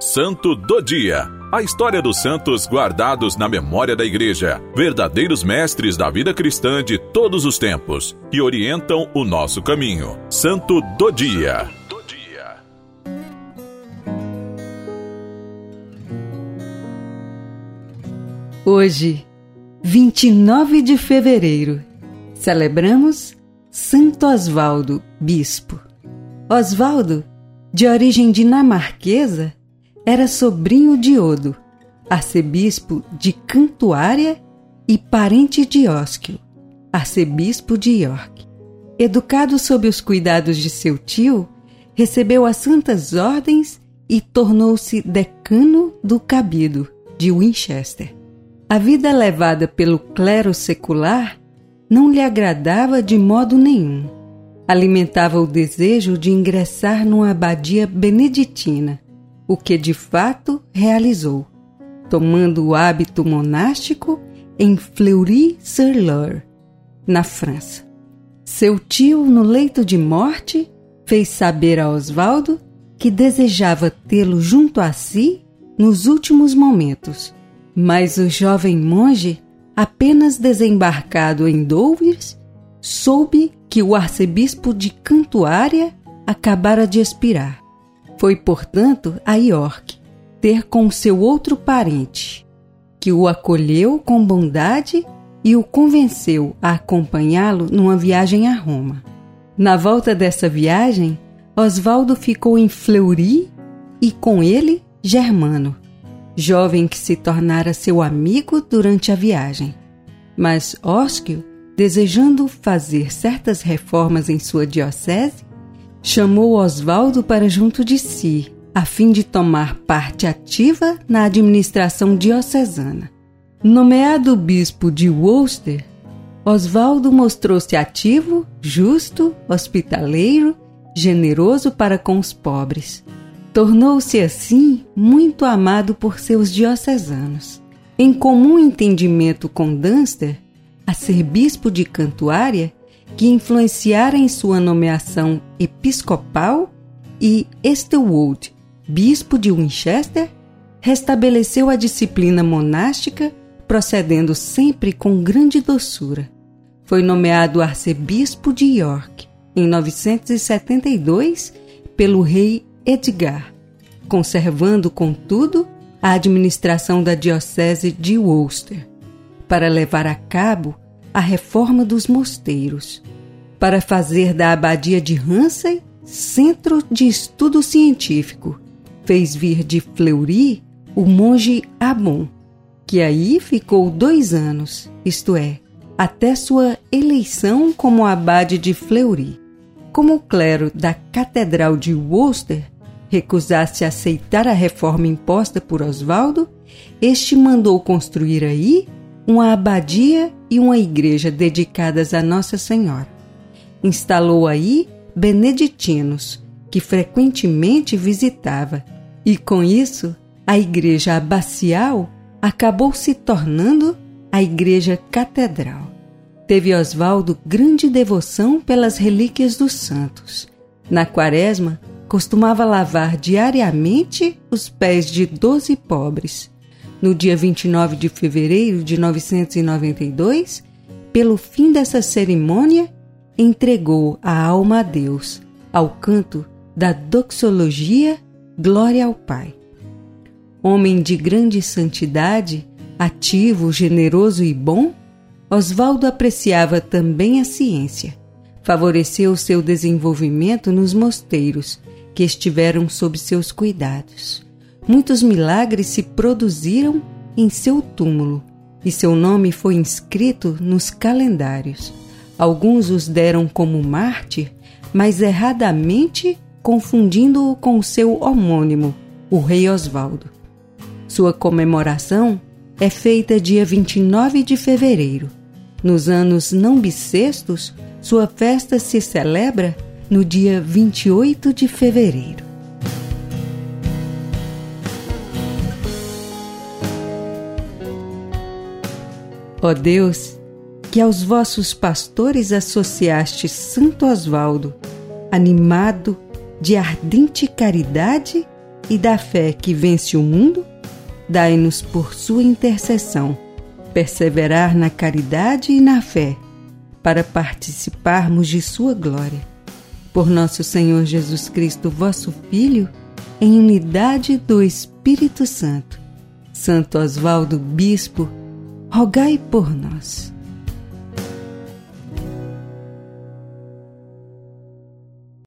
Santo do Dia. A história dos santos guardados na memória da Igreja, verdadeiros mestres da vida cristã de todos os tempos, que orientam o nosso caminho. Santo do Dia. Hoje, 29 de fevereiro, celebramos Santo Osvaldo, bispo. Osvaldo, de origem dinamarquesa, era sobrinho de Odo, arcebispo de Cantuária e parente de Osquio, arcebispo de York. Educado sob os cuidados de seu tio, recebeu as santas ordens e tornou-se decano do cabido de Winchester. A vida levada pelo clero secular não lhe agradava de modo nenhum. Alimentava o desejo de ingressar numa abadia beneditina o que de fato realizou, tomando o hábito monástico em Fleury-sur-Loire, na França. Seu tio, no leito de morte, fez saber a Osvaldo que desejava tê-lo junto a si nos últimos momentos, mas o jovem monge, apenas desembarcado em Douvres, soube que o arcebispo de Cantuária acabara de expirar foi, portanto, a York ter com seu outro parente, que o acolheu com bondade e o convenceu a acompanhá-lo numa viagem a Roma. Na volta dessa viagem, Osvaldo ficou em Fleury e com ele Germano, jovem que se tornara seu amigo durante a viagem. Mas Osquio, desejando fazer certas reformas em sua diocese, chamou Osvaldo para junto de si, a fim de tomar parte ativa na administração diocesana. Nomeado bispo de Worcester, Osvaldo mostrou-se ativo, justo, hospitaleiro, generoso para com os pobres. Tornou-se assim muito amado por seus diocesanos. Em comum entendimento com Dunster, a ser bispo de Cantuária, que influenciara em sua nomeação episcopal e Estwold, bispo de Winchester, restabeleceu a disciplina monástica, procedendo sempre com grande doçura. Foi nomeado arcebispo de York em 972 pelo rei Edgar, conservando, contudo, a administração da diocese de Worcester, para levar a cabo a reforma dos mosteiros, para fazer da abadia de Hansey centro de estudo científico. Fez vir de Fleury o monge Abon, que aí ficou dois anos, isto é, até sua eleição como abade de Fleury. Como o clero da Catedral de Worcester recusasse aceitar a reforma imposta por Osvaldo, este mandou construir aí uma abadia e uma igreja dedicadas a Nossa Senhora. Instalou aí beneditinos, que frequentemente visitava, e com isso a igreja abacial acabou se tornando a igreja catedral. Teve Osvaldo grande devoção pelas relíquias dos santos. Na quaresma, costumava lavar diariamente os pés de doze pobres no dia 29 de fevereiro de 992, pelo fim dessa cerimônia, entregou a alma a Deus, ao canto da doxologia Glória ao Pai. Homem de grande santidade, ativo, generoso e bom, Osvaldo apreciava também a ciência. Favoreceu seu desenvolvimento nos mosteiros, que estiveram sob seus cuidados muitos milagres se produziram em seu túmulo e seu nome foi inscrito nos calendários. Alguns os deram como mártir, mas erradamente confundindo-o com seu homônimo, o rei Osvaldo. Sua comemoração é feita dia 29 de fevereiro. Nos anos não bissextos, sua festa se celebra no dia 28 de fevereiro. Ó Deus, que aos vossos pastores associaste Santo Osvaldo, animado de ardente caridade e da fé que vence o mundo, dai-nos por sua intercessão perseverar na caridade e na fé, para participarmos de sua glória. Por nosso Senhor Jesus Cristo, vosso Filho, em unidade do Espírito Santo. Santo Osvaldo Bispo, rogai por nós.